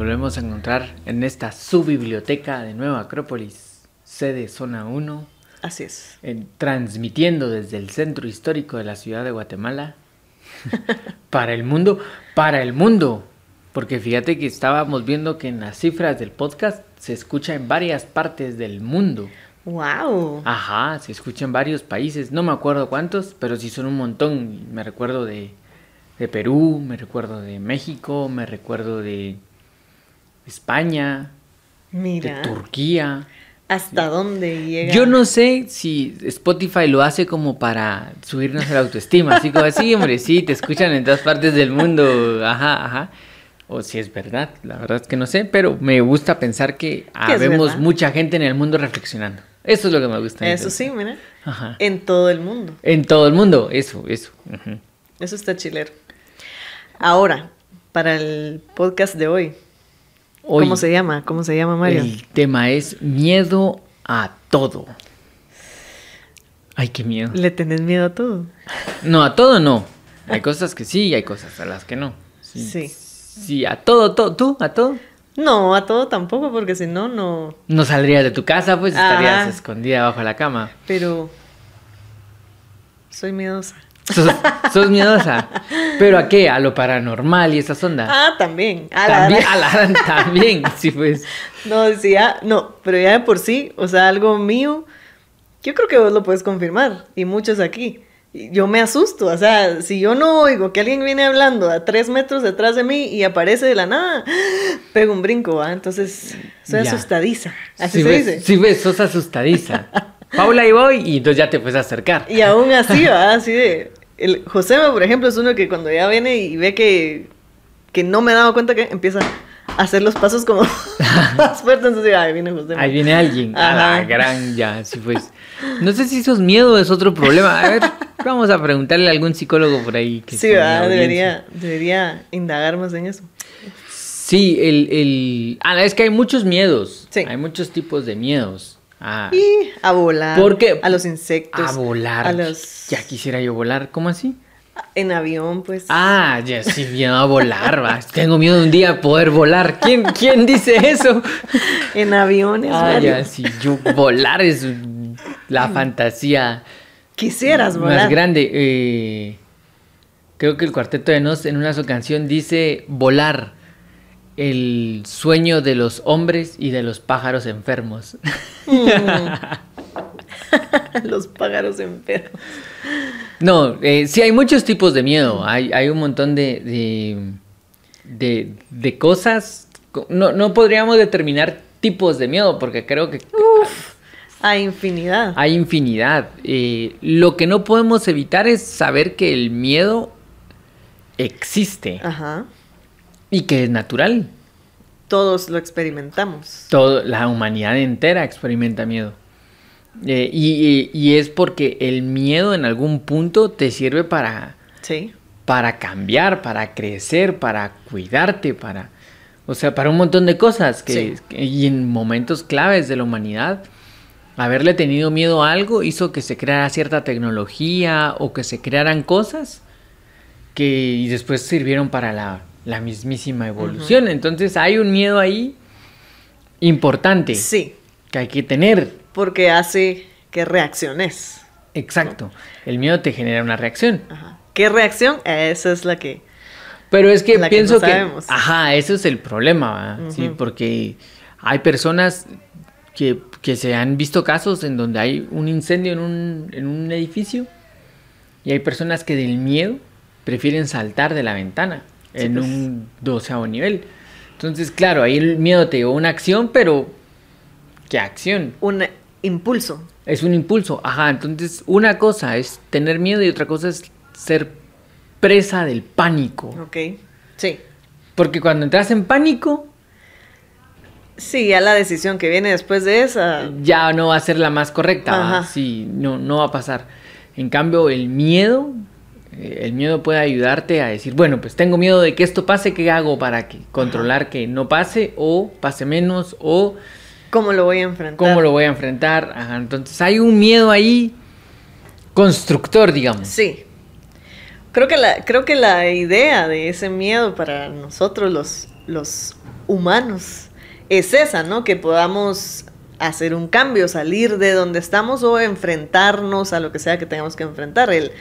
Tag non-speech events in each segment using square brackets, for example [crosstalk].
Volvemos a encontrar en esta subbiblioteca de Nueva Acrópolis, sede Zona 1, Así es. en- transmitiendo desde el centro histórico de la ciudad de Guatemala [laughs] para el mundo, para el mundo. Porque fíjate que estábamos viendo que en las cifras del podcast se escucha en varias partes del mundo. ¡Wow! Ajá, se escucha en varios países, no me acuerdo cuántos, pero sí son un montón. Me recuerdo de, de Perú, me recuerdo de México, me recuerdo de España, Mira, de Turquía. ¿hasta dónde llega? Yo no sé si Spotify lo hace como para subirnos la autoestima, así como así, hombre, sí, te escuchan en todas partes del mundo, ajá, ajá. O si es verdad, la verdad es que no sé, pero me gusta pensar que vemos mucha gente en el mundo reflexionando. Eso es lo que me gusta. Eso sí, mira. Ajá. En todo el mundo. En todo el mundo, eso, eso. Eso está chilero. Ahora, para el podcast de hoy. Hoy ¿Cómo se llama? ¿Cómo se llama, Mario? el tema es miedo a todo. Ay, qué miedo. ¿Le tenés miedo a todo? No, a todo no. Hay cosas que sí y hay cosas a las que no. Sí. Sí, a todo, todo. ¿Tú? ¿A todo? No, a todo tampoco, porque si no, no. No saldrías de tu casa, pues estarías escondida bajo la cama. Pero. Soy miedosa. Sos, sos miedosa. ¿Pero a qué? A lo paranormal y esas ondas. Ah, también. A la- también, [laughs] a la, también, sí, pues. No, sí, ya, no, pero ya de por sí, o sea, algo mío, yo creo que vos lo puedes confirmar, y muchos aquí. Y Yo me asusto, o sea, si yo no oigo que alguien viene hablando a tres metros detrás de mí y aparece de la nada, [gasps] pego un brinco, ¿va? Entonces, soy Ya. asustadiza, así Sí se ves, dice. Sí, ves, sos asustadiza. [laughs] Paula, ahí voy, y entonces ya te puedes acercar. Y aún así, ¿va? Así de... El Josema, por ejemplo, es uno que cuando ya viene y ve que, que no me he dado cuenta que empieza a hacer los pasos como [laughs] más fuertes, entonces ay, viene Josema. Ahí viene alguien. A la Ajá. gran, ya, sí, pues. No sé si eso es miedo o es otro problema. A ver, vamos a preguntarle a algún psicólogo por ahí. Que Sí. Debería, debería indagar más en eso. Sí, el, el... Ah, es que hay muchos miedos. Sí. Hay muchos tipos de miedos. Ah, Y a volar. Porque- A los insectos. a volar. A los... Ya quisiera yo volar. ¿Cómo así? En avión, pues. Ah, ya sí, miedo a volar, va. Tengo miedo de un día poder volar. ¿Quién, quién dice eso? En aviones. Ah, Mario. ya, sí, yo volar es la fantasía Quisieras volar. más grande. Eh, creo que el Cuarteto de Nos en una su canción dice volar, el sueño de los hombres y de los pájaros enfermos. [laughs] los pájaros enfermos. No, eh, sí hay muchos tipos de miedo. Hay, hay un montón de, de, de, de cosas. Co- No, no podríamos determinar tipos de miedo porque creo que A infinidad. hay infinidad. Eh, lo que no podemos evitar es saber que el miedo existe Ajá. Y que es natural. Todos lo experimentamos. Todo, la humanidad entera experimenta miedo. Eh, y, y- y es porque el miedo en algún punto te sirve para, Sí. para cambiar, para crecer, para cuidarte, para... O sea, para un montón de cosas. Que, Sí. que- y en momentos claves de la humanidad, haberle tenido miedo a algo hizo que se creara cierta tecnología o que se crearan cosas que y después sirvieron para la, la mismísima evolución. Entonces hay un miedo ahí importante Sí. que hay que tener. Porque hace que reacciones. Exacto. El miedo te genera una reacción. Ajá. ¿Qué reacción? Esa es la que. Pero es que pienso que, ajá, eso es el problema, sí, porque hay personas que, que se han visto casos en donde hay un incendio en un, en un edificio y hay personas que del miedo prefieren saltar de la ventana Sí, en pues. un doceavo nivel. Entonces, claro, ahí el miedo te llevó a una acción, pero ¿qué acción? Un impulso. Es un impulso, ajá. Entonces, una cosa es tener miedo y otra cosa es ser presa del pánico. Ok. Sí. Porque cuando entras en pánico, Sí, ya la decisión que viene después de esa. ya no va a ser la más correcta. Ajá. Sí, no, no va a pasar. En cambio, el miedo, el miedo puede ayudarte a decir, bueno, pues tengo miedo de que esto pase, ¿qué hago para que, controlar que no pase o pase menos o ¿Cómo lo voy a enfrentar? cómo lo voy a enfrentar? Ajá, entonces hay un miedo ahí constructor, digamos. Sí. Creo que, la, creo que la idea de ese miedo para nosotros los los humanos es esa, ¿no? Que podamos hacer un cambio, salir de donde estamos o enfrentarnos a lo que sea que tengamos que enfrentar. El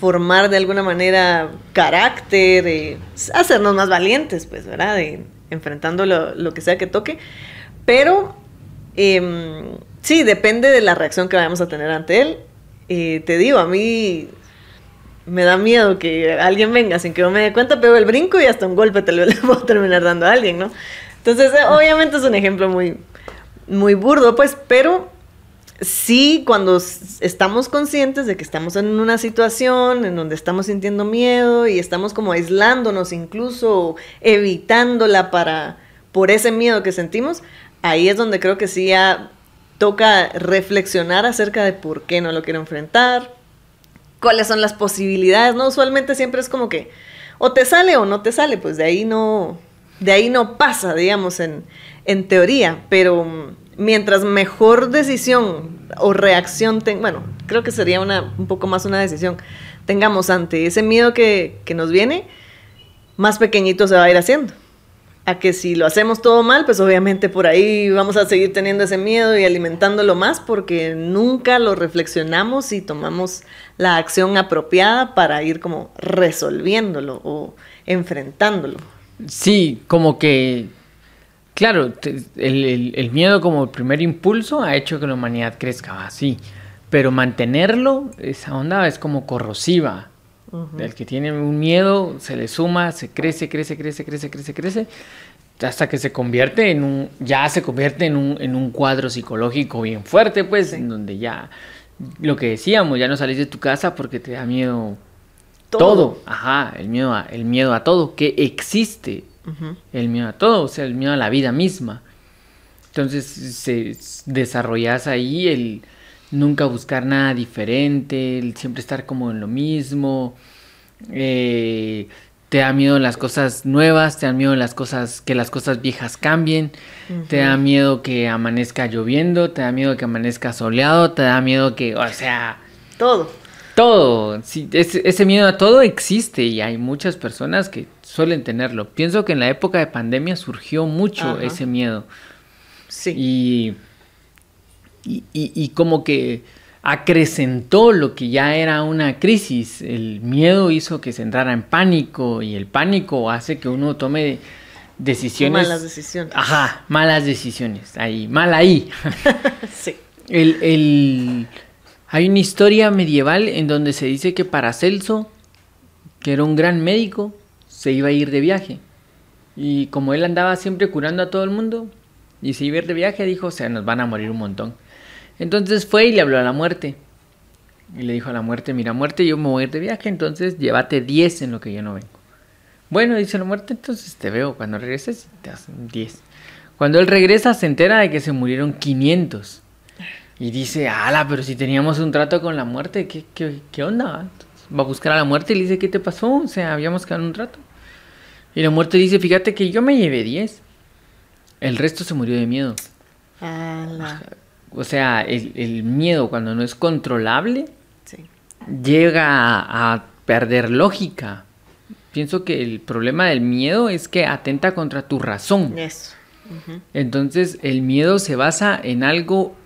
formar de alguna manera carácter, eh, hacernos más valientes, pues, ¿verdad? De, enfrentando lo, que sea que toque. Pero em, sí, depende de la reacción que vayamos a tener ante él. Eh, te digo, a mí me da miedo que alguien venga sin que yo me dé cuenta, pego el brinco y hasta un golpe te [laughs] lo puedo terminar dando a alguien, ¿no? Entonces, eh, obviamente es un ejemplo muy, muy burdo, pues, pero sí, cuando estamos conscientes de que estamos en una situación en donde estamos sintiendo miedo y estamos como aislándonos, incluso evitándola para, por ese miedo que sentimos, ahí es donde creo que sí ya toca reflexionar acerca de por qué no lo quiero enfrentar, cuáles son las posibilidades, ¿no? Usualmente siempre es como que o te sale o no te sale, pues de ahí no, de ahí no pasa, digamos, en, en teoría, pero mientras mejor decisión o reacción, bueno, creo que sería una, un poco más una decisión, tengamos ante ese miedo que, que nos viene, más pequeñito se va a ir haciendo. A que si lo hacemos todo mal, pues obviamente por ahí vamos a seguir teniendo ese miedo y alimentándolo más porque nunca lo reflexionamos y tomamos la acción apropiada para ir como resolviéndolo o enfrentándolo. Sí, como que Claro, el, miedo como el primer impulso ha hecho que la humanidad crezca así, pero mantenerlo, esa onda es como corrosiva. El que tiene un miedo se le suma, se crece, crece, crece, crece, crece, crece, hasta que se convierte en un, ya se convierte en un, en un cuadro psicológico bien fuerte, pues, en donde ya, lo que decíamos, ya no salís de tu casa porque te da miedo todo. Ajá, el miedo, a, el miedo a todo, que existe, el miedo a todo, o sea, el miedo a la vida misma. Entonces se desarrollas ahí el nunca buscar nada diferente, el siempre estar como en lo mismo. Eh, te da miedo las cosas nuevas, te da miedo las cosas que las cosas viejas cambien, te da miedo que amanezca lloviendo, te da miedo que amanezca soleado, te da miedo que, o sea, todo. Todo, sí, ese, ese miedo a todo existe y hay muchas personas que suelen tenerlo. Pienso que en la época de pandemia surgió mucho ese miedo. Sí. Y, y, como que acrecentó lo que ya era una crisis. El miedo hizo que se entrara en pánico y el pánico hace que uno tome decisiones. Malas decisiones. Ajá, malas decisiones. Ahí, mal ahí. [laughs] sí. El, el, hay una historia medieval en donde se dice que Paracelso, que era un gran médico, se iba a ir de viaje. Y como él andaba siempre curando a todo el mundo y se iba a ir de viaje, dijo, o sea, nos van a morir un montón. Entonces fue y le habló a la muerte. Y le dijo a la muerte, mira muerte, yo me voy a ir de viaje, entonces llévate 10 en lo que yo no vengo. Bueno, dice la muerte, entonces te veo cuando regreses, te hacen 10. Cuando él regresa se entera de que se murieron 500. Y dice, ala, pero si teníamos un trato con la muerte, ¿qué, qué, qué onda? Va a buscar a la muerte y le dice, ¿qué te pasó? O sea, habíamos quedado un trato. Y la muerte dice, fíjate que yo me llevé 10. El resto se murió de miedo. O sea, el, miedo cuando no es controlable llega a, perder lógica. Pienso que el problema del miedo es que atenta contra tu razón. Entonces el miedo se basa en algo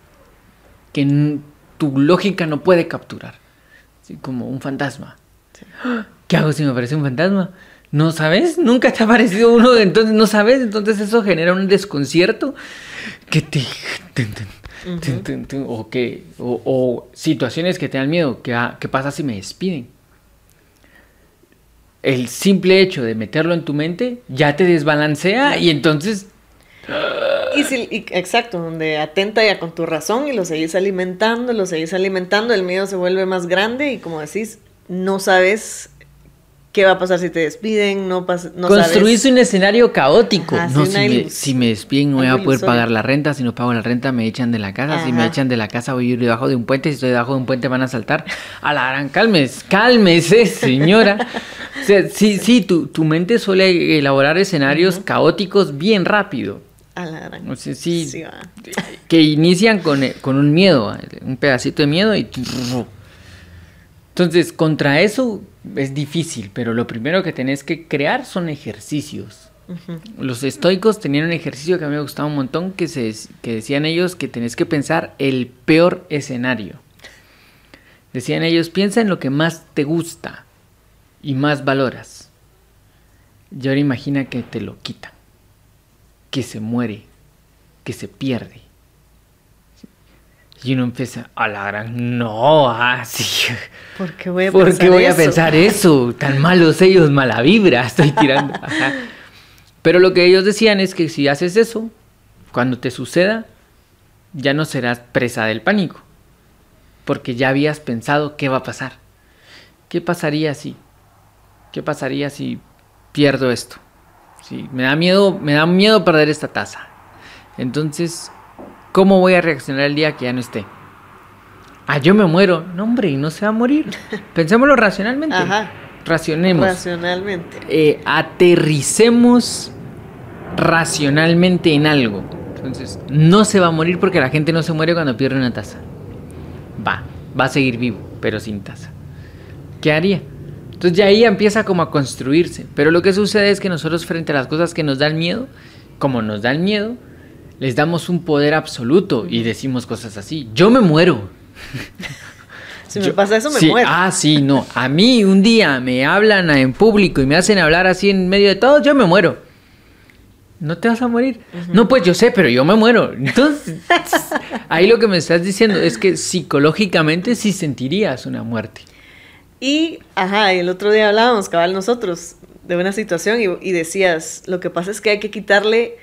que tu lógica no puede capturar. como un fantasma. ¿Qué hago si me aparece un fantasma? ¿No sabes? Nunca te ha parecido uno, [laughs] entonces no sabes, entonces eso genera un desconcierto que te... o, que, o, situaciones que te dan miedo, ¿qué, pasa si me despiden? El simple hecho de meterlo en tu mente ya te desbalancea y entonces... Y si, exacto, donde atenta ya con tu razón y lo seguís alimentando, lo seguís alimentando, el miedo se vuelve más grande y como decís, no sabes ¿Qué va a pasar si te despiden? No, no Construirse un escenario caótico. no, si me, despiden no voy a poder pagar la renta. Si no pago la renta me echan de la casa. Si me echan de la casa voy a ir debajo de un puente. Si estoy debajo de un puente van a saltar. A la gran calmes, cálmese, [laughs] señora. sí, sí, tu, tu mente suele elaborar escenarios caóticos bien rápido. A la gran. O sea, sí, que inician con, con un miedo, un pedacito de miedo y... Entonces, contra eso es difícil, pero lo primero que tenés que crear son ejercicios. Los estoicos tenían un ejercicio que a mí me gustaba un montón, que, se, que decían ellos que tenés que pensar el peor escenario. Decían ellos, piensa en lo que más te gusta y más valoras. Y ahora imagina que te lo quitan, que se muere, que se pierde. Y uno empieza, a la gran, no, así. Ah, ¿Por qué voy a ¿Por pensar qué voy eso? a pensar eso? Tan malos ellos, mala vibra, estoy tirando. [laughs] Ajá. Pero lo que ellos decían es que si haces eso, cuando te suceda, ya no serás presa del pánico. Porque ya habías pensado qué va a pasar. ¿Qué pasaría si? ¿Qué pasaría si pierdo esto? Si me da miedo, me da miedo perder esta taza. Entonces, ¿cómo voy a reaccionar el día que ya no esté? Ah, yo me muero. No, hombre, y no se va a morir. [laughs] Pensémoslo racionalmente. Ajá. Racionemos. Racionalmente. Eh, aterricemos racionalmente en algo. Entonces, no se va a morir porque la gente no se muere cuando pierde una taza. Va, va a seguir vivo, pero sin taza. ¿Qué haría? Entonces ya ahí empieza como a construirse. Pero lo que sucede es que nosotros frente a las cosas que nos dan miedo, como nos dan miedo, les damos un poder absoluto y decimos cosas así. Yo me muero. [laughs] Si me Yo- pasa eso, me sí, muero. Ah, sí, no. A mí un día me hablan en público y me hacen hablar así en medio de todo, yo me muero. No te vas a morir. No, pues yo sé, pero yo me muero. Entonces, [laughs] ahí lo que me estás diciendo es que psicológicamente sí sentirías una muerte. Y, ajá, el otro día hablábamos, cabal, nosotros, de una situación y, y decías, lo que pasa es que hay que quitarle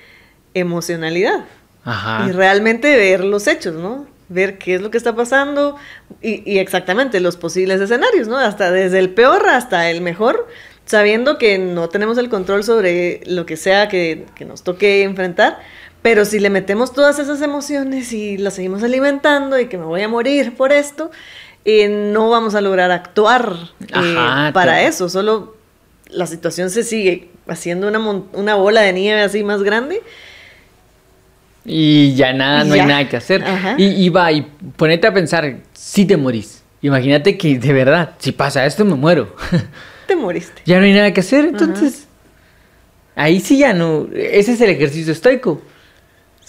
emocionalidad Ajá. y realmente ver los hechos, ¿no? Ver qué es lo que está pasando y, y exactamente los posibles escenarios, ¿no? Hasta desde el peor hasta el mejor, sabiendo que no tenemos el control sobre lo que sea que, que nos toque enfrentar. Pero si le metemos todas esas emociones y las seguimos alimentando y que me voy a morir por esto, eh, no vamos a lograr actuar eh, Ajá, para te- eso. Solo la situación se sigue haciendo una, una bola de nieve así más grande. Y ya nada, no ya. hay nada que hacer. Ajá. Y, y va, y ponete a pensar, si te morís. Imagínate que de verdad, si pasa esto, me muero. [laughs] Te moriste. ya no hay nada que hacer, entonces. Ahí sí ya no. Ese es el ejercicio estoico.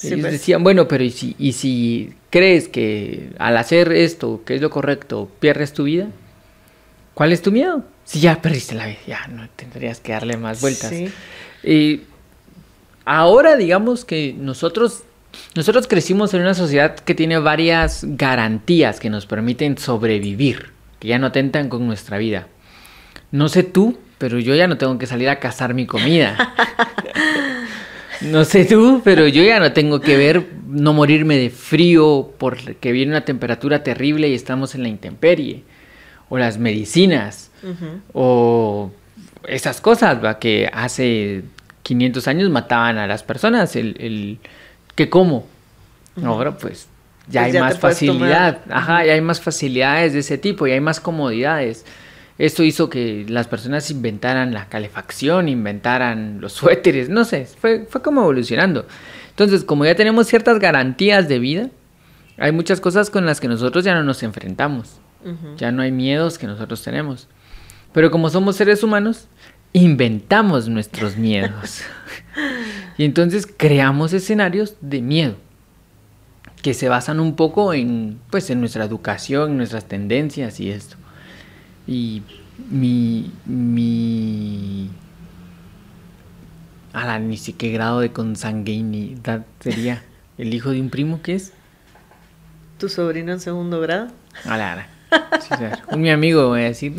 Sí, Ellos pues. decían, bueno, pero ¿y si, ¿y si crees que al hacer esto, que es lo correcto, pierdes tu vida? ¿Cuál es tu miedo? Si ya perdiste la vida, ya no tendrías que darle más vueltas. Sí. Y ahora digamos que nosotros, nosotros crecimos en una sociedad que tiene varias garantías que nos permiten sobrevivir, que ya no atentan con nuestra vida. No sé tú, pero yo ya no tengo que salir a cazar mi comida. [laughs] No sé tú, pero yo ya no tengo que ver no morirme de frío porque viene una temperatura terrible y estamos en la intemperie. O las medicinas. O esas cosas, ¿va? Que hace 500 años mataban a las personas. El, el que como. Ahora pues ya Pues hay ya más facilidad. Ajá, ya hay más facilidades de ese tipo y hay más comodidades. Esto hizo que las personas inventaran la calefacción, inventaran los [laughs] suéteres, no sé, fue, fue como evolucionando. Entonces, como ya tenemos ciertas garantías de vida, hay muchas cosas con las que nosotros ya no nos enfrentamos. Ya no hay miedos que nosotros tenemos. Pero como somos seres humanos, inventamos nuestros miedos. [laughs] y entonces creamos escenarios de miedo que se basan un poco en pues en nuestra educación, en nuestras tendencias y esto. Y mi mi ni sé qué grado de consanguinidad sería [laughs] el hijo de un primo que es Tu sobrino en segundo grado. a la ara. Sí, un mi amigo, voy a decir. [laughs]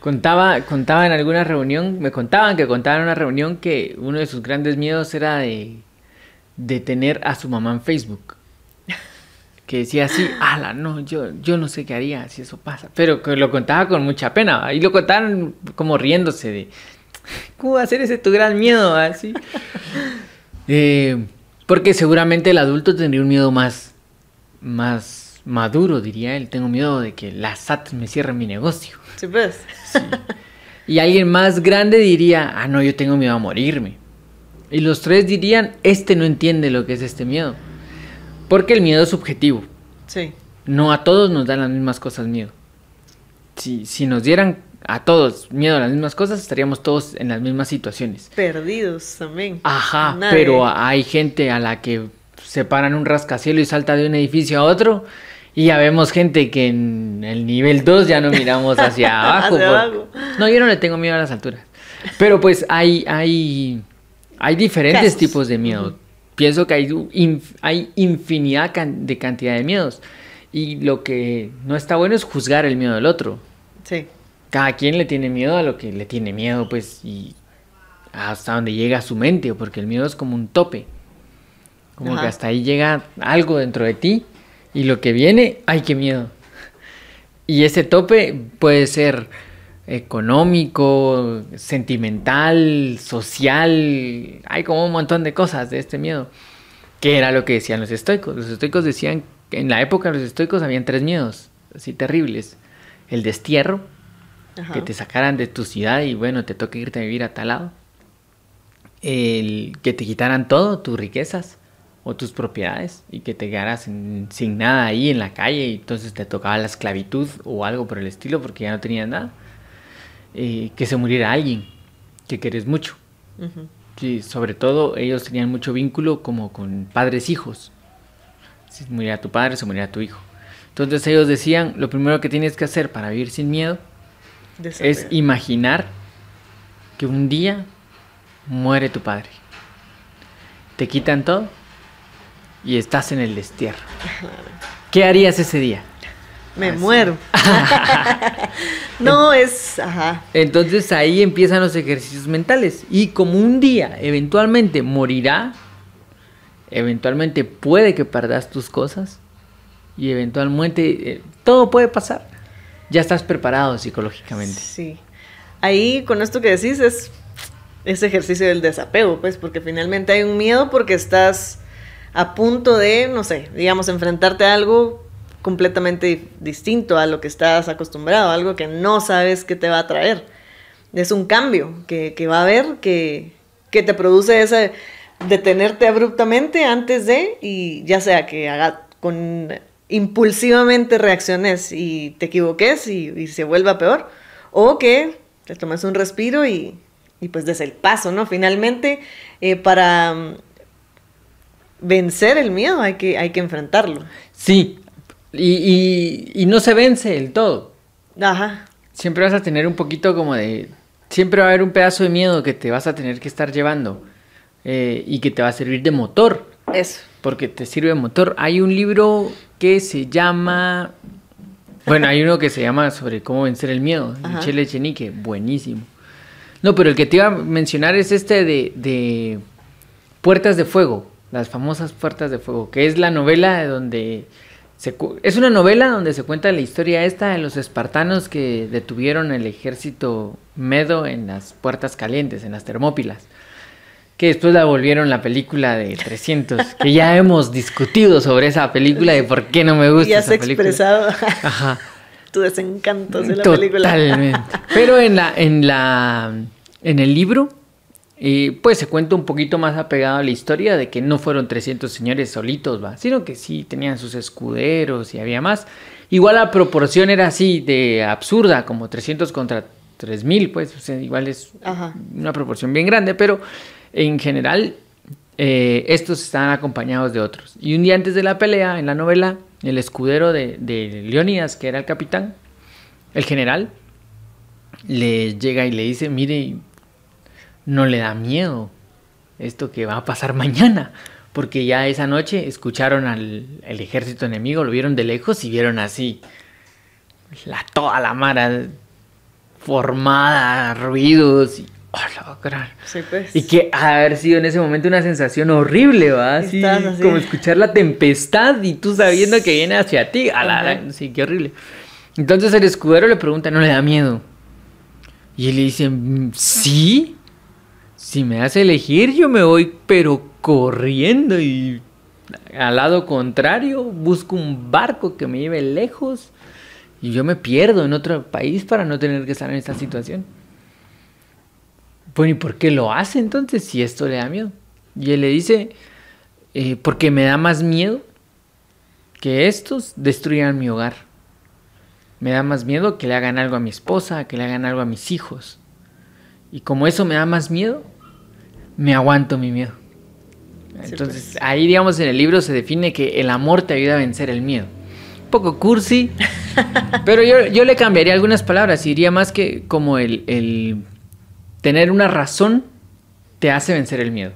contaba, contaba en alguna reunión, me contaban que contaba en una reunión que uno de sus grandes miedos era de, de tener a su mamá en Facebook. Que decía así, ala, no, yo, yo no sé qué haría si eso pasa. Pero que lo contaba con mucha pena, ¿va? y lo contaban como riéndose de, ¿cómo va a ser ese tu gran miedo? Así. [laughs] Eh, porque seguramente el adulto tendría un miedo más, más maduro, diría él. Tengo miedo de que la SAT me cierre mi negocio. ¿Sí ves? Y alguien más grande diría, ah, no, yo tengo miedo a morirme. Y los tres dirían, este no entiende lo que es este miedo. Porque el miedo es subjetivo. Sí. No a todos nos dan las mismas cosas miedo. Si, si nos dieran a todos miedo a las mismas cosas, estaríamos todos en las mismas situaciones. Perdidos también. Ajá, Nadie. pero hay gente a la que se paran un rascacielos y salta de un edificio a otro. Y ya vemos gente que en el nivel 2 ya no miramos hacia [laughs] abajo. Hacia por- abajo. No, yo no le tengo miedo a las alturas. Pero pues hay, hay, hay diferentes Casos. tipos de miedo. Pienso que hay, hay infinidad de cantidad de miedos. Y lo que no está bueno es juzgar el miedo del otro. Sí. Cada quien le tiene miedo a lo que le tiene miedo, pues, y hasta donde llega su mente, porque el miedo es como un tope. Como Ajá. que hasta ahí llega algo dentro de ti y lo que viene, ¡ay, qué miedo! [laughs] Y ese tope puede ser económico, sentimental, social, hay como un montón de cosas de este miedo. Que era lo que decían los estoicos. Los estoicos decían que en la época de los estoicos habían tres miedos, así terribles. El destierro, Ajá. que te sacaran de tu ciudad y bueno, te toca irte a vivir a tal lado. El que te quitaran todo, tus riquezas o tus propiedades y que te quedaras sin, sin nada ahí en la calle y entonces te tocaba la esclavitud o algo por el estilo porque ya no tenías nada. Eh, que se muriera alguien que querés mucho. Sí, sobre todo ellos tenían mucho vínculo como con padres hijos. Si muriera tu padre, se muriera tu hijo. Entonces ellos decían, lo primero que tienes que hacer para vivir sin miedo es imaginar que un día muere tu padre. Te quitan todo y estás en el destierro. [laughs] ¿Qué harías ese día? Me Así. muero. [laughs] [laughs] no, es. Ajá. Entonces ahí empiezan los ejercicios mentales. Y como un día eventualmente morirá, eventualmente puede que perdas tus cosas y eventualmente eh, todo puede pasar. Ya estás preparado psicológicamente. Sí. Ahí, con esto que decís, es ese ejercicio del desapego, pues, porque finalmente hay un miedo porque estás a punto de, no sé, digamos, enfrentarte a algo completamente distinto a lo que estás acostumbrado, algo que no sabes qué te va a traer. Es un cambio que, que va a haber, que, que te produce ese detenerte abruptamente antes de, y ya sea que haga con impulsivamente reacciones y te equivoques y, y se vuelva peor, o que te tomes un respiro y, y pues des el paso, ¿no? Finalmente, eh, para mm, vencer el miedo hay que, hay que enfrentarlo. Sí, y, y- y no se vence del todo. Ajá, Siempre vas a tener un poquito como de... Siempre va a haber un pedazo de miedo que te vas a tener que estar llevando eh, y que te va a servir de motor. eso. porque te sirve de motor. Hay un libro que se llama... Bueno, hay uno que se llama sobre cómo vencer el miedo. Ajá. Michele Echenique, buenísimo. No, pero el que te iba a mencionar es este de, de Puertas de Fuego, las famosas Puertas de Fuego, que es la novela de donde... Se, es una novela donde se cuenta la historia esta de los espartanos que detuvieron el ejército medo en las puertas calientes, en las termópilas que después la volvieron la película de 300, que ya [laughs] hemos discutido sobre esa película de por qué no me gusta Y has esa película. expresado Ajá. [laughs] tu desencanto de la película. Totalmente. Pero en la en la en el libro eh, pues se cuenta un poquito más apegado a la historia de que no fueron 300 señores solitos, va, sino que sí tenían sus escuderos y había más. Igual la proporción era así de absurda, como 300 contra 3000, pues o sea, igual es Ajá. una proporción bien grande, pero en general eh, estos estaban acompañados de otros. Y un día antes de la pelea, en la novela, el escudero de, de Leónidas, que era el capitán, el general, le llega y le dice, mire, no le da miedo esto que va a pasar [laughs] mañana, porque ya esa noche escucharon al el ejército enemigo, lo vieron de lejos y vieron así la toda la mara formada, ruidos y ¡oh! Sí, pues. Y que ha haber sido en ese momento una sensación horrible, ¿va? Así, como escuchar la tempestad y tú sabiendo que viene hacia ti. A la sí, qué horrible. Entonces el escudero le pregunta, ¿no le da miedo? Y él le dice, "Mm, sí. Si me hace elegir, yo me voy, pero corriendo y al lado contrario, busco un barco que me lleve lejos y yo me pierdo en otro país para no tener que estar en esta situación. Bueno, ¿y por qué lo hace entonces si esto le da miedo? Y él le dice, "Eh, porque me da más miedo que estos destruyan mi hogar. Me da más miedo que le hagan algo a mi esposa, que le hagan algo a mis hijos. Y como eso me da más miedo, me aguanto mi miedo. Entonces, pues. ahí, digamos, en el libro se define que el amor te ayuda a vencer el miedo. Un poco cursi, [laughs] pero yo, yo le cambiaría algunas palabras y diría más que como el, el tener una razón te hace vencer el miedo.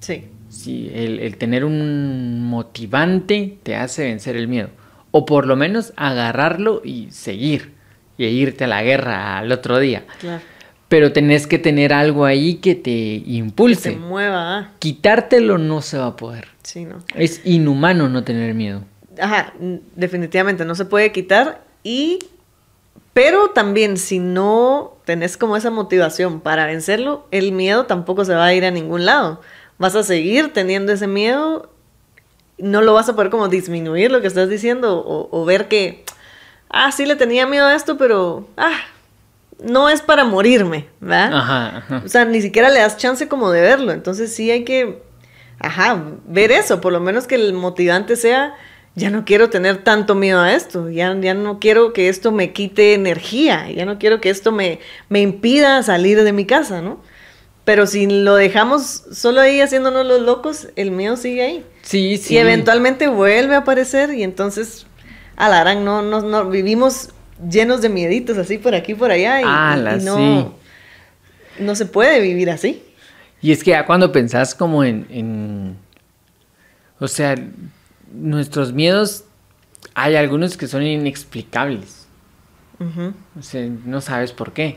Sí. Sí, el, el tener un motivante te hace vencer el miedo. O por lo menos agarrarlo y seguir. Y irte a la guerra al otro día. Claro. Pero tenés que tener algo ahí que te impulse. Se mueva. ah. Quitártelo no se va a poder. Sí, ¿no? Es inhumano no tener miedo. Ajá, definitivamente no se puede quitar y pero también si no tenés como esa motivación para vencerlo, el miedo tampoco se va a ir a ningún lado. Vas a seguir teniendo ese miedo, no lo vas a poder como disminuir lo que estás diciendo o, o ver que, ah, sí le tenía miedo a esto, pero, ah, no es para morirme, ¿verdad? Ajá, ajá. O sea, ni siquiera le das chance como de verlo. Entonces sí hay que, ajá, ver eso. Por lo menos que el motivante sea, ya no quiero tener tanto miedo a esto. Ya, ya no quiero que esto me quite energía. Ya no quiero que esto me, me impida salir de mi casa, ¿no? Pero si lo dejamos solo ahí haciéndonos los locos, el miedo sigue ahí. Sí, sí. Y eventualmente vuelve a aparecer y entonces, a la gran, no, no, no, vivimos llenos de mieditos así por aquí por allá y, Ala, y no, sí. no se puede vivir así. Y es que ya cuando pensás como en, en- O sea, nuestros miedos, hay algunos que son inexplicables. O sea, no sabes por qué,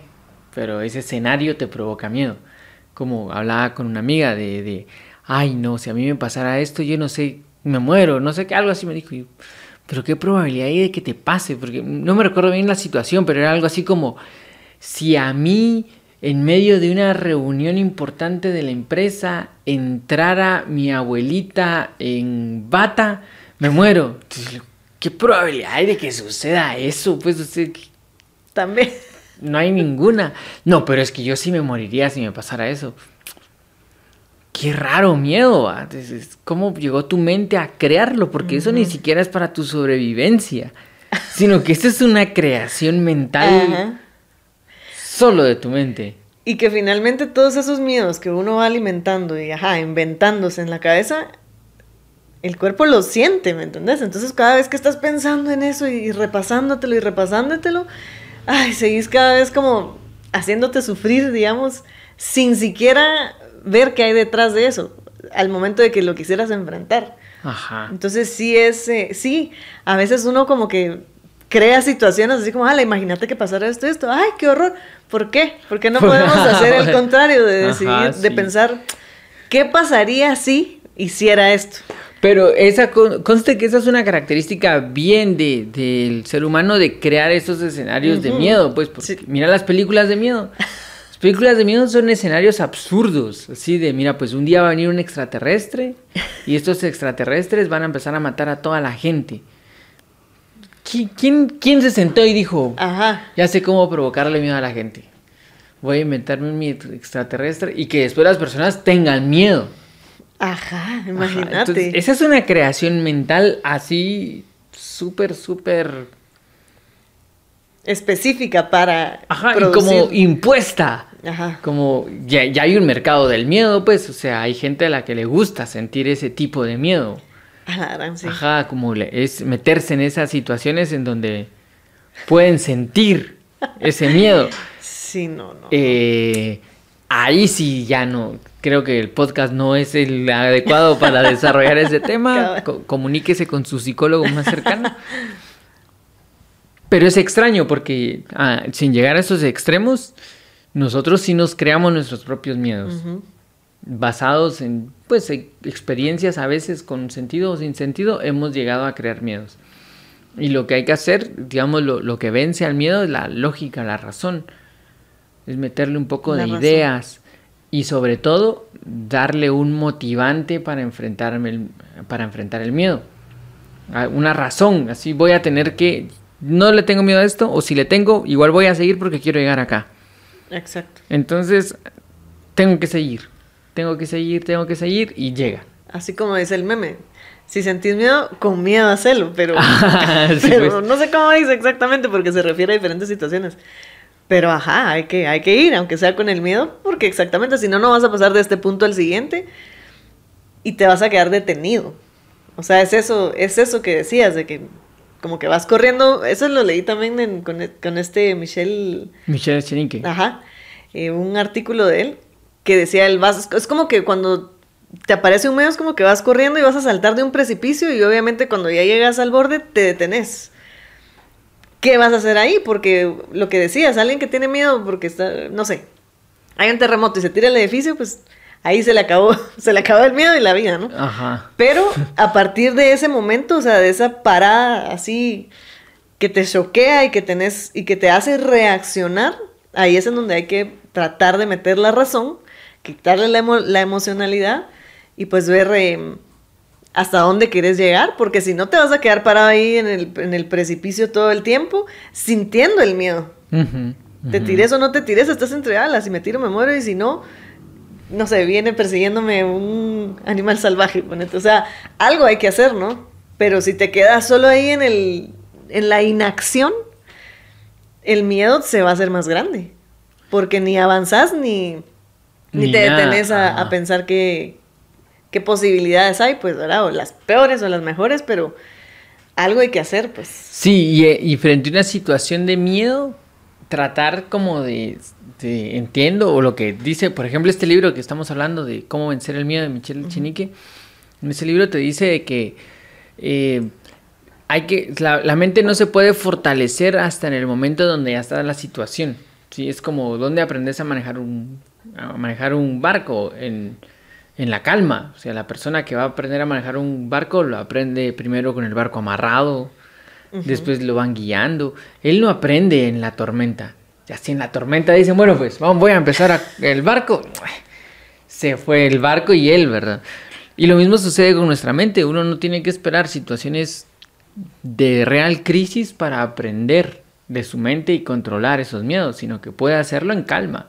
pero ese escenario te provoca miedo. Como hablaba con una amiga de, de, ay no, si a mí me pasara esto, yo no sé, me muero, no sé qué, algo así me dijo. Yo, pero qué probabilidad hay de que te pase, porque no me recuerdo bien la situación, pero era algo así como, si a mí en medio de una reunión importante de la empresa entrara mi abuelita en bata, me muero. ¿Qué probabilidad hay de que suceda eso? Pues, sea, También. [laughs] no hay ninguna. No, pero es que yo sí me moriría si me pasara eso. Qué raro miedo. ¿Cómo llegó tu mente a crearlo? Porque eso ni siquiera es para tu sobrevivencia. Sino que eso es una creación mental solo de tu mente. Y que finalmente todos esos miedos que uno va alimentando y ajá, inventándose en la cabeza, el cuerpo lo siente, ¿me entendés? Entonces cada vez que estás pensando en eso y repasándotelo y repasándotelo, ay, seguís cada vez como haciéndote sufrir, digamos, sin siquiera ver qué hay detrás de eso, al momento de que lo quisieras enfrentar. Ajá. Entonces sí es, eh, sí, a veces uno como que crea situaciones así como, ala, imagínate que pasara esto y esto, ay, qué horror, ¿por qué? ¿Por qué no [laughs] podemos hacer el contrario de Ajá, decidir, de sí. pensar, ¿qué pasaría si hiciera esto? Pero esa con- conste que esa es una característica bien de, del ser humano de crear esos escenarios de Ujú. miedo, pues porque Sí. mira las películas de miedo. Las películas de miedo son escenarios absurdos, así de, mira, pues un día va a venir un extraterrestre y estos extraterrestres van a empezar a matar a toda la gente. ¿Qui- ¿Quién, quién se sentó y dijo, Ajá, ya sé cómo provocarle miedo a la gente? Voy a inventarme un miedo extraterrestre y que después las personas tengan miedo. ajá, Ajá, imagínate. entonces, esa es una creación mental así súper, súper... Específica para Ajá, y producir. como impuesta. Ajá, Como ya, ya hay un mercado del miedo, pues, o sea, hay gente a la que le gusta sentir ese tipo de miedo. a la gran, sí. Ajá, como es meterse en esas situaciones en donde pueden sentir ese miedo. [laughs] Sí, no, no. Eh, ahí sí ya no, creo que el podcast no es el adecuado para desarrollar ese tema. [laughs] Co- comuníquese con su psicólogo más cercano. Pero es extraño porque ah, sin llegar a esos extremos, nosotros sí nos creamos nuestros propios miedos, basados en pues e- experiencias a veces con sentido o sin sentido, hemos llegado a crear miedos. Y lo que hay que hacer, digamos, lo, lo que vence al miedo es la lógica, la razón. Es meterle un poco La de razón. ideas y sobre todo darle un motivante para, enfrentarme el- para enfrentar el miedo. Ah, Una razón, así voy a tener que, no le tengo miedo a esto, o si le tengo, igual voy a seguir porque quiero llegar acá. Exacto. Entonces, tengo que seguir, tengo que seguir, tengo que seguir y llega. Así como dice el meme. Si sentís miedo, con miedo hacerlo, pero, Ah, [laughs] sí, pero pues. no sé cómo dice exactamente porque se refiere a diferentes situaciones. Pero ajá, hay que, hay que ir, aunque sea con el miedo, porque exactamente, si no, no vas a pasar de este punto al siguiente y te vas a quedar detenido. O sea, es eso, es eso que decías, de que como que vas corriendo, eso lo leí también en- con, e- con este Michel Michelle Chenique. Ajá. eh, un artículo de él que decía el vas es como que cuando te aparece un medio es como que vas corriendo y vas a saltar de un precipicio y obviamente cuando ya llegas al borde te detenés. ¿Qué vas a hacer ahí? Porque lo que decías, alguien que tiene miedo porque está, no sé, hay un terremoto y se tira el edificio, pues ahí se le acabó, [laughs] se le acabó el miedo y la vida, ¿no? Ajá. Pero [laughs] a partir de ese momento, o sea, de esa parada así que te choquea y que tenés y que te hace reaccionar, ahí es en donde hay que tratar de meter la razón, quitarle la, emo- la emocionalidad y pues ver eh, hasta dónde quieres llegar, porque si no te vas a quedar parado ahí en el, en el precipicio todo el tiempo sintiendo el miedo. Te tires o no te tires, estás entre alas, si me tiro me muero y si no, no sé, viene persiguiéndome un animal salvaje, ponete. O sea, algo hay que hacer, ¿no? Pero si te quedas solo ahí en, el, en la inacción, el miedo se va a hacer más grande. Porque ni avanzás ni, ni, Ni te nada, detenés a, pensar qué, qué posibilidades hay, pues, ¿verdad? O las peores o las mejores, pero algo hay que hacer, pues. Sí, y, eh, y frente a una situación de miedo, tratar como de, de- entiendo, o lo que dice, por ejemplo, este libro que estamos hablando de cómo vencer el miedo de Michelle Chinique, en ese libro te dice que eh, hay que, la, la mente no se puede fortalecer hasta en el momento donde ya está la situación. Sí, es como donde aprendes a manejar un, a manejar un barco en, en la calma. O sea, la persona que va a aprender a manejar un barco lo aprende primero con el barco amarrado, después lo van guiando. Él no aprende en la tormenta. Ya si en la tormenta dicen, bueno, pues vamos, voy a empezar a- el barco. Se fue el barco y él, ¿verdad? Y lo mismo sucede con nuestra mente. Uno no tiene que esperar situaciones de real crisis para aprender de su mente y controlar esos miedos, sino que puede hacerlo en calma.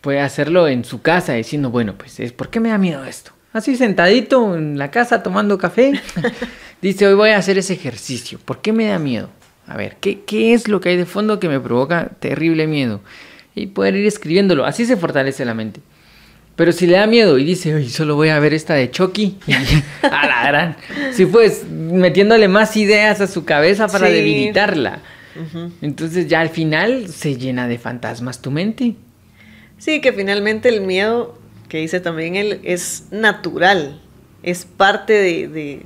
Puede hacerlo en su casa diciendo, bueno, pues es ¿por qué me da miedo esto? Así sentadito en la casa tomando café. [laughs] Dice, hoy voy a hacer ese ejercicio. ¿Por qué me da miedo? A ver, ¿qué, ¿qué es lo que hay de fondo que me provoca terrible miedo? Y poder ir escribiéndolo. Así se fortalece la mente. Pero si le da miedo y dice, hoy solo voy a ver esta de Chucky, [laughs] a la gran. Sí, pues metiéndole más ideas a su cabeza para Sí. debilitarla. Entonces ya al final se llena de fantasmas tu mente. Sí, que finalmente el miedo, que dice también él, es natural, es parte de, de,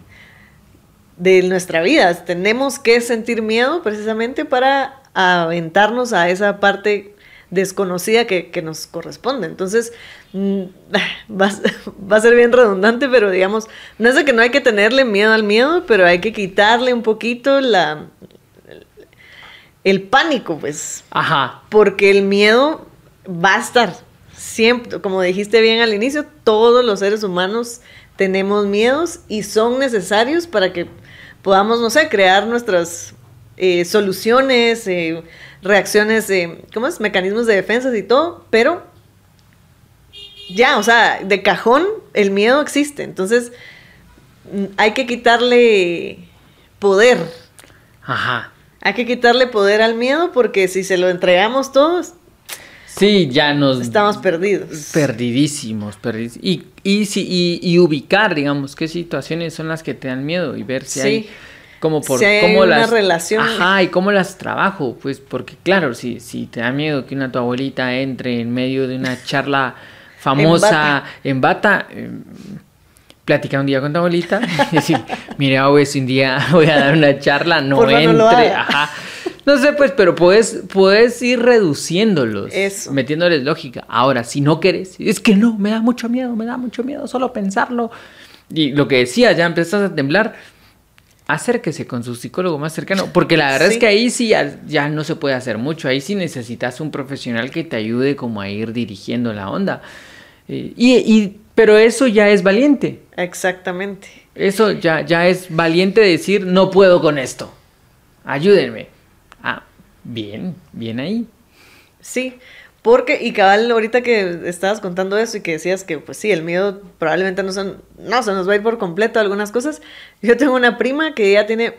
de nuestra vida. Tenemos que sentir miedo precisamente para aventarnos a esa parte desconocida que, que nos corresponde. Entonces, mm, [laughs] va, a- va a ser bien redundante, pero digamos, no es de que no hay que tenerle miedo al miedo, pero hay que quitarle un poquito la, el pánico, pues, Ajá. porque el miedo va a estar siempre, como dijiste bien al inicio, todos los seres humanos tenemos miedos y son necesarios para que podamos, no sé, crear nuestras eh, soluciones, eh, reacciones, eh, ¿cómo es? Mecanismos de defensa y todo, pero ya, o sea, de cajón el miedo existe, entonces mm, hay que quitarle poder, Ajá. hay que quitarle poder al miedo porque si se lo entregamos todos, Sí, ya nos... estamos perdidos. Perdidísimos, perdidísimos. Y, y, si- y, y ubicar, digamos, qué situaciones son las que te dan miedo y ver si Sí. hay como por Si hay cómo una las relación. Ajá, y cómo las trabajo, pues porque claro, si si te da miedo que una tu abuelita entre en medio de una charla [laughs] famosa en bata, eh, platica un día con tu abuelita y decir, mire, abue, si un día [laughs] voy a dar una charla, no Porfa, entre, ajá. No sé, pues, pero puedes, puedes ir reduciéndolos, Eso. metiéndoles lógica. Ahora, si no quieres, es que no, me da mucho miedo, me da mucho miedo solo pensarlo. Y lo que decía, ya empiezas a temblar, acérquese con su psicólogo más cercano, porque la verdad Sí. es que ahí sí ya, ya no se puede hacer mucho, ahí sí necesitas un profesional que te ayude como a ir dirigiendo la onda. Eh, y, y- pero eso ya es valiente, Exactamente. eso ya, ya es valiente decir, no puedo con esto, ayúdenme. Bien, bien ahí. Sí, Porque, y cabal, ahorita que estabas contando eso y que decías que, pues sí, el miedo probablemente no, son, no se nos va a ir por completo algunas cosas. [laughs] Yo tengo una prima que ella tiene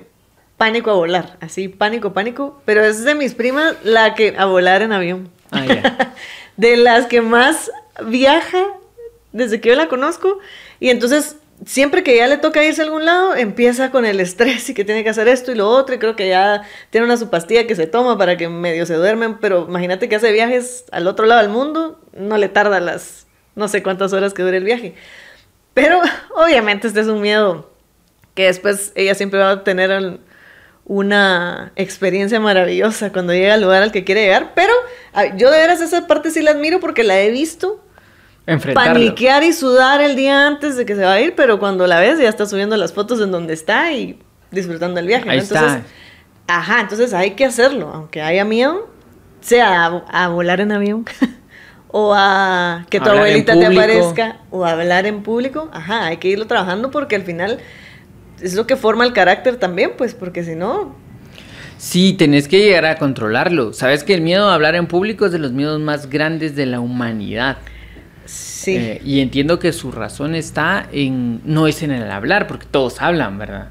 pánico a volar, así, pánico, pánico, pero es de mis primas la que a volar en avión. Ah, ya. [laughs] de las que más viaja desde que yo la conozco. Y entonces, siempre que ya le toca irse a algún lado, empieza con el estrés y que tiene que hacer esto y lo otro. Y creo que ya tiene una su pastilla que se toma para que medio se duermen. Pero imagínate que hace viajes al otro lado del mundo, no le tarda las no sé cuántas horas que dure el viaje. Pero [laughs] obviamente este es un miedo que después ella siempre va a tener una experiencia maravillosa cuando llega al lugar al que quiere llegar. Pero a- yo de veras esa parte sí la admiro porque la he visto Enfrentarlo. paniquear y sudar el día antes de que se va a ir, pero cuando la ves ya está subiendo las fotos en donde está y disfrutando el viaje. ¿no? Entonces, está. ajá, entonces hay que hacerlo, aunque haya miedo, sea a, a volar en avión [laughs] o a que tu Hablar abuelita te aparezca o a hablar en público, ajá, hay que irlo trabajando porque al final es lo que forma el carácter también, pues, porque si no, Sí, tenés que llegar a controlarlo. Sabes que el miedo a hablar en público es de los miedos más grandes de la humanidad. Sí, Eh, y entiendo que su razón está en, no es en el hablar, porque todos hablan, ¿verdad?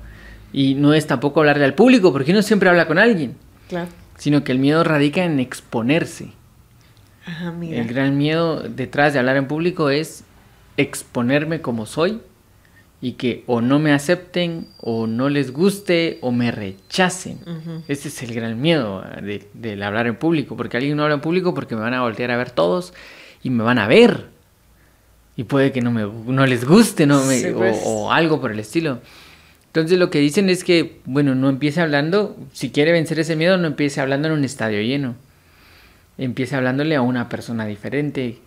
Y no es tampoco hablarle al público, porque uno siempre habla con alguien, claro. sino que el miedo radica en exponerse. Ajá, mira. El gran miedo detrás de hablar en público es exponerme como soy y que o no me acepten o no les guste o me rechacen. Ese es el gran miedo ah, de- del hablar en público, porque alguien no habla en público porque me van a voltear a ver todos y me van a ver. Y puede que no, me, no les guste no me- Sí, o- pues. o, algo por el estilo. Entonces lo que dicen es que, bueno, no empiece hablando, si quiere vencer ese miedo, no empiece hablando en un estadio lleno. Empiece hablándole a una persona diferente,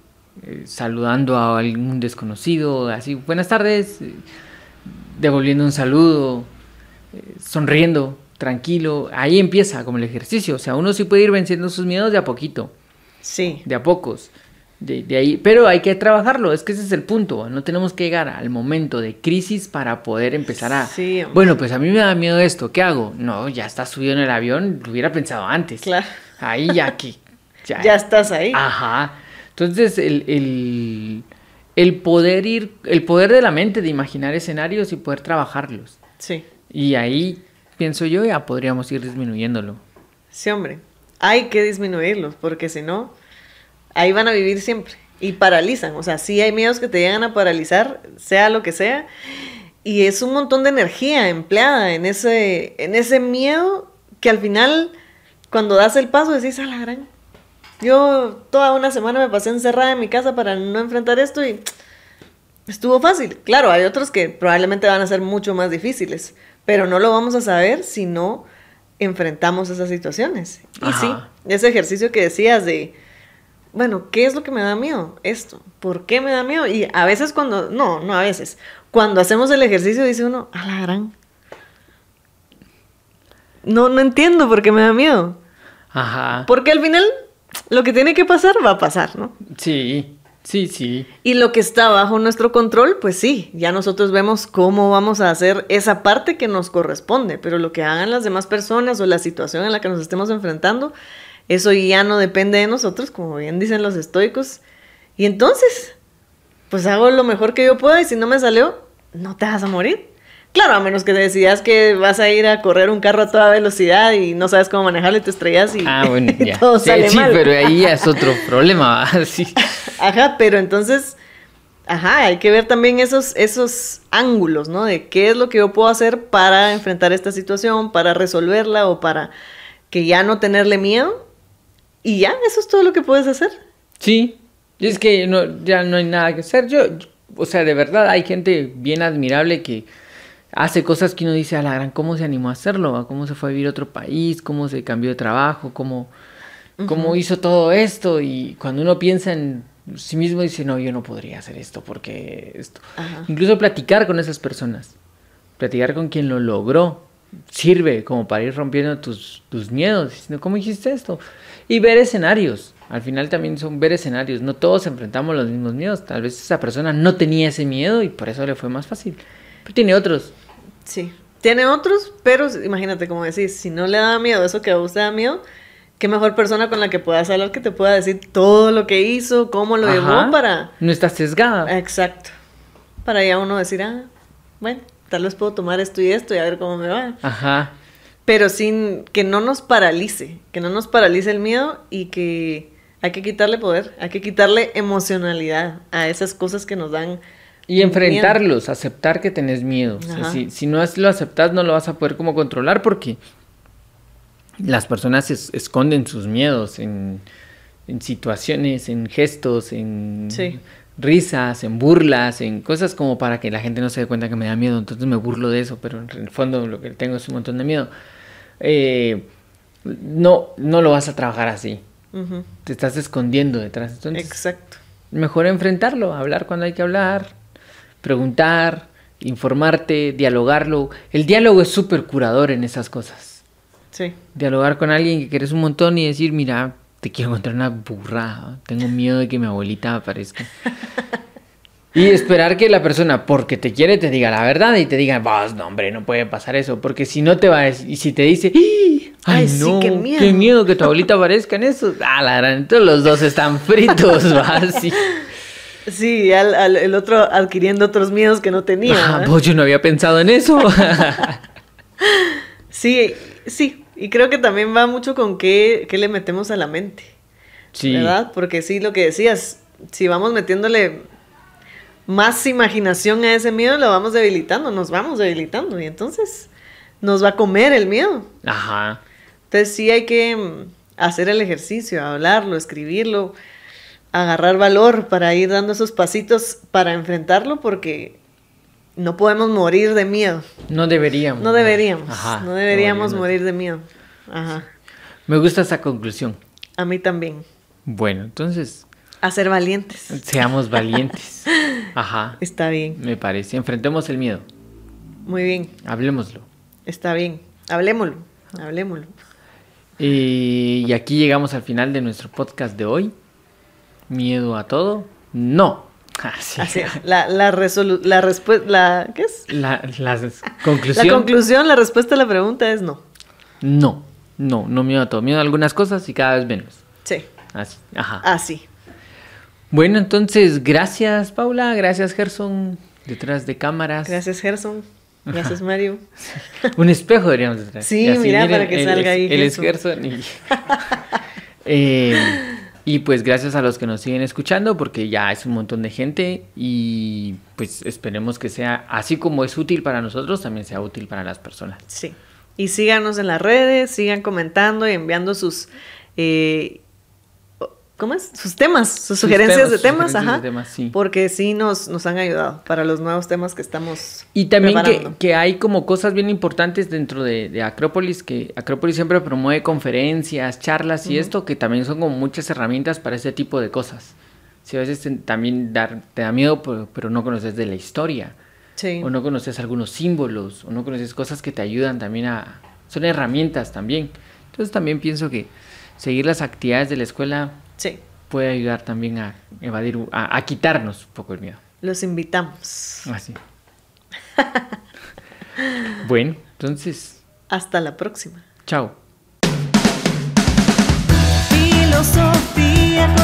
eh, saludando a algún desconocido, así, buenas tardes, eh, devolviendo un saludo, eh, sonriendo, tranquilo. Ahí empieza como el ejercicio. O sea, uno sí puede ir venciendo sus miedos de a poquito, Sí, de a pocos. De, de ahí, pero hay que trabajarlo, es que ese es el punto. No tenemos que llegar al momento de crisis para poder empezar a. Sí, bueno, pues a mí me da miedo esto, ¿qué hago? No, ya está subido en el avión, lo hubiera pensado antes. Claro. Ahí ya que. [laughs] Ya, ya estás ahí. Ajá. Entonces, el, el, el poder ir, el poder de la mente de imaginar escenarios y poder trabajarlos. Sí. Y ahí, pienso yo, ya podríamos ir disminuyéndolo. Sí, hombre. Hay que disminuirlos, porque si no, ahí van a vivir siempre. Y paralizan. O sea, sí hay miedos que te llegan a paralizar, sea lo que sea. Y es un montón de energía empleada en ese, en ese miedo que al final, cuando das el paso, decís, a la gran. Yo toda una semana me pasé encerrada en mi casa para no enfrentar esto y estuvo fácil. Claro, hay otros que probablemente van a ser mucho más difíciles, pero no lo vamos a saber si no enfrentamos esas situaciones. Y Ajá. sí, ese ejercicio que decías de, bueno, ¿qué es lo que me da miedo? Esto. ¿Por qué me da miedo? Y a veces cuando, no, no a veces, cuando hacemos el ejercicio dice uno, a la gran. No, no entiendo por qué me da miedo. Ajá. Porque al final lo que tiene que pasar va a pasar, ¿no? Sí, sí, sí. Y lo que está bajo nuestro control, pues sí, ya nosotros vemos cómo vamos a hacer esa parte que nos corresponde, pero lo que hagan las demás personas o la situación en la que nos estemos enfrentando, eso ya no depende de nosotros, como bien dicen los estoicos. Y entonces, pues hago lo mejor que yo pueda y si no me salió, no te vas a morir. Claro, a menos que decidas que vas a ir a correr un carro a toda velocidad y no sabes cómo manejarlo y te estrellas y, Ah, bueno, [laughs] y ya. todo sí, sale sí, mal. pero ahí ya es otro [laughs] problema. [laughs] Sí. Ajá, pero entonces, ajá, hay que ver también esos, esos ángulos, ¿no? De qué es lo que yo puedo hacer para enfrentar esta situación, para resolverla o para que ya no tenerle miedo. Y ya, eso es todo lo que puedes hacer. Sí, y es que no, ya no hay nada que hacer. Yo, yo- o sea, de verdad hay gente bien admirable que hace cosas que uno dice a la gran, ¿cómo se animó a hacerlo? ¿Cómo se fue a vivir a otro país? ¿Cómo se cambió de trabajo? ¿Cómo, cómo hizo todo esto? Y cuando uno piensa en sí mismo dice, no, yo no podría hacer esto porque esto. Ajá. Incluso platicar con esas personas, platicar con quien lo logró, sirve como para ir rompiendo tus, tus miedos, diciendo, ¿cómo hiciste esto? Y ver escenarios. Al final también son ver escenarios. No todos enfrentamos los mismos miedos. Tal vez esa persona no tenía ese miedo y por eso le fue más fácil. Pero tiene otros. Sí. Tiene otros, pero imagínate, como decís, si no le da miedo eso que a te da miedo, qué mejor persona con la que puedas hablar que te pueda decir todo lo que hizo, cómo lo Ajá. llevó para... No estás sesgada. Exacto. Para ya uno decir, ah, bueno, tal vez puedo tomar esto y esto y a ver cómo me va. Ajá. Pero sin que no nos paralice, que no nos paralice el miedo y que hay que quitarle poder, hay que quitarle emocionalidad a esas cosas que nos dan Y enfrentarlos, aceptar que tenés miedo. O sea, Ajá. si, si no lo aceptas, no lo vas a poder como controlar porque las personas es- esconden sus miedos en, en situaciones, en gestos, en Sí. risas, en burlas, en cosas como para que la gente no se dé cuenta que me da miedo. Entonces me burlo de eso, pero en el fondo lo que tengo es un montón de miedo. Eh, no, no lo vas a trabajar así. Te estás escondiendo detrás. Entonces, Exacto. Mejor enfrentarlo, hablar cuando hay que hablar, preguntar, informarte, dialogarlo. El diálogo es súper curador en esas cosas. Sí. Dialogar con alguien que quieres un montón y decir, mira, te quiero contar una burrada, tengo miedo de que mi abuelita aparezca. [laughs] Y esperar que la persona, porque te quiere, te diga la verdad y te diga, vos, no, hombre, no puede pasar eso. Porque si no te va a decir, y si te dice, ¡ay, Ay, sí, no! qué ¡Qué miedo". miedo que tu abuelita aparezca en eso! [laughs] ¡Ah, la gran! Entonces los dos están fritos, [laughs] ¿va? Sí. Sí, al, al- el otro adquiriendo otros miedos que no tenía. Ah, pues yo no había pensado en eso. [laughs] Sí, sí. Y creo que también va mucho con qué, qué le metemos a la mente. sí. ¿Verdad? Porque sí, lo que decías, si vamos metiéndole más imaginación a ese miedo, lo vamos debilitando, nos vamos debilitando. Y entonces nos va a comer el miedo. Ajá. Entonces sí hay que mm, hacer el ejercicio, hablarlo, escribirlo, agarrar valor para ir dando esos pasitos para enfrentarlo porque no podemos morir de miedo. No deberíamos. No deberíamos. Ajá, no deberíamos no. morir de miedo. Ajá. Me gusta esa conclusión. A mí también. Bueno, entonces, A ser valientes. seamos [laughs] valientes. Ajá. Está bien. Me parece. Enfrentemos el miedo. Muy bien. Hablemoslo. Está bien. Hablemoslo. Hablemoslo. Y aquí llegamos al final de nuestro podcast de hoy. ¿Miedo a todo? No. [laughs] Así. Así, la, la, resolu- la respuesta, la, ¿qué es? La, la conclusión. La conclusión, la respuesta a la pregunta es no. No. No, no miedo a todo. Miedo a algunas cosas y cada vez menos. Sí, Así. Ajá. así. Bueno, entonces, gracias Paula, gracias Gerson, detrás de cámaras. Gracias, Gerson. Gracias, Mario. [laughs] Un espejo deberíamos de traer. Sí, mira, miren, para que salga ahí Él es Gerson. Gerson. Y, [laughs] [laughs] Eh, y pues gracias a los que nos siguen escuchando, porque ya es un montón de gente y pues esperemos que sea, así como es útil para nosotros, también sea útil para las personas. Sí. Y síganos en las redes, sigan comentando y enviando sus, eh, ¿cómo es? Sus temas, sus, Sus sugerencias temas, de temas, sugerencias ajá. de temas, sí. Porque sí nos, nos han ayudado para los nuevos temas que estamos Y también que, que hay como cosas bien importantes dentro de, de Acrópolis, que Acrópolis siempre promueve conferencias, charlas y esto, que también son como muchas herramientas para ese tipo de cosas. Si a veces te- también dar, te da miedo, pero, pero no conoces de la historia, Sí. o no conoces algunos símbolos, o no conoces cosas que te ayudan también a... Son herramientas también. Entonces también pienso que seguir las actividades de la escuela Sí. puede ayudar también a evadir, a, a quitarnos un poco el miedo. Los invitamos. Así. [laughs] bueno, entonces, Hasta la próxima. chao. Filosofía.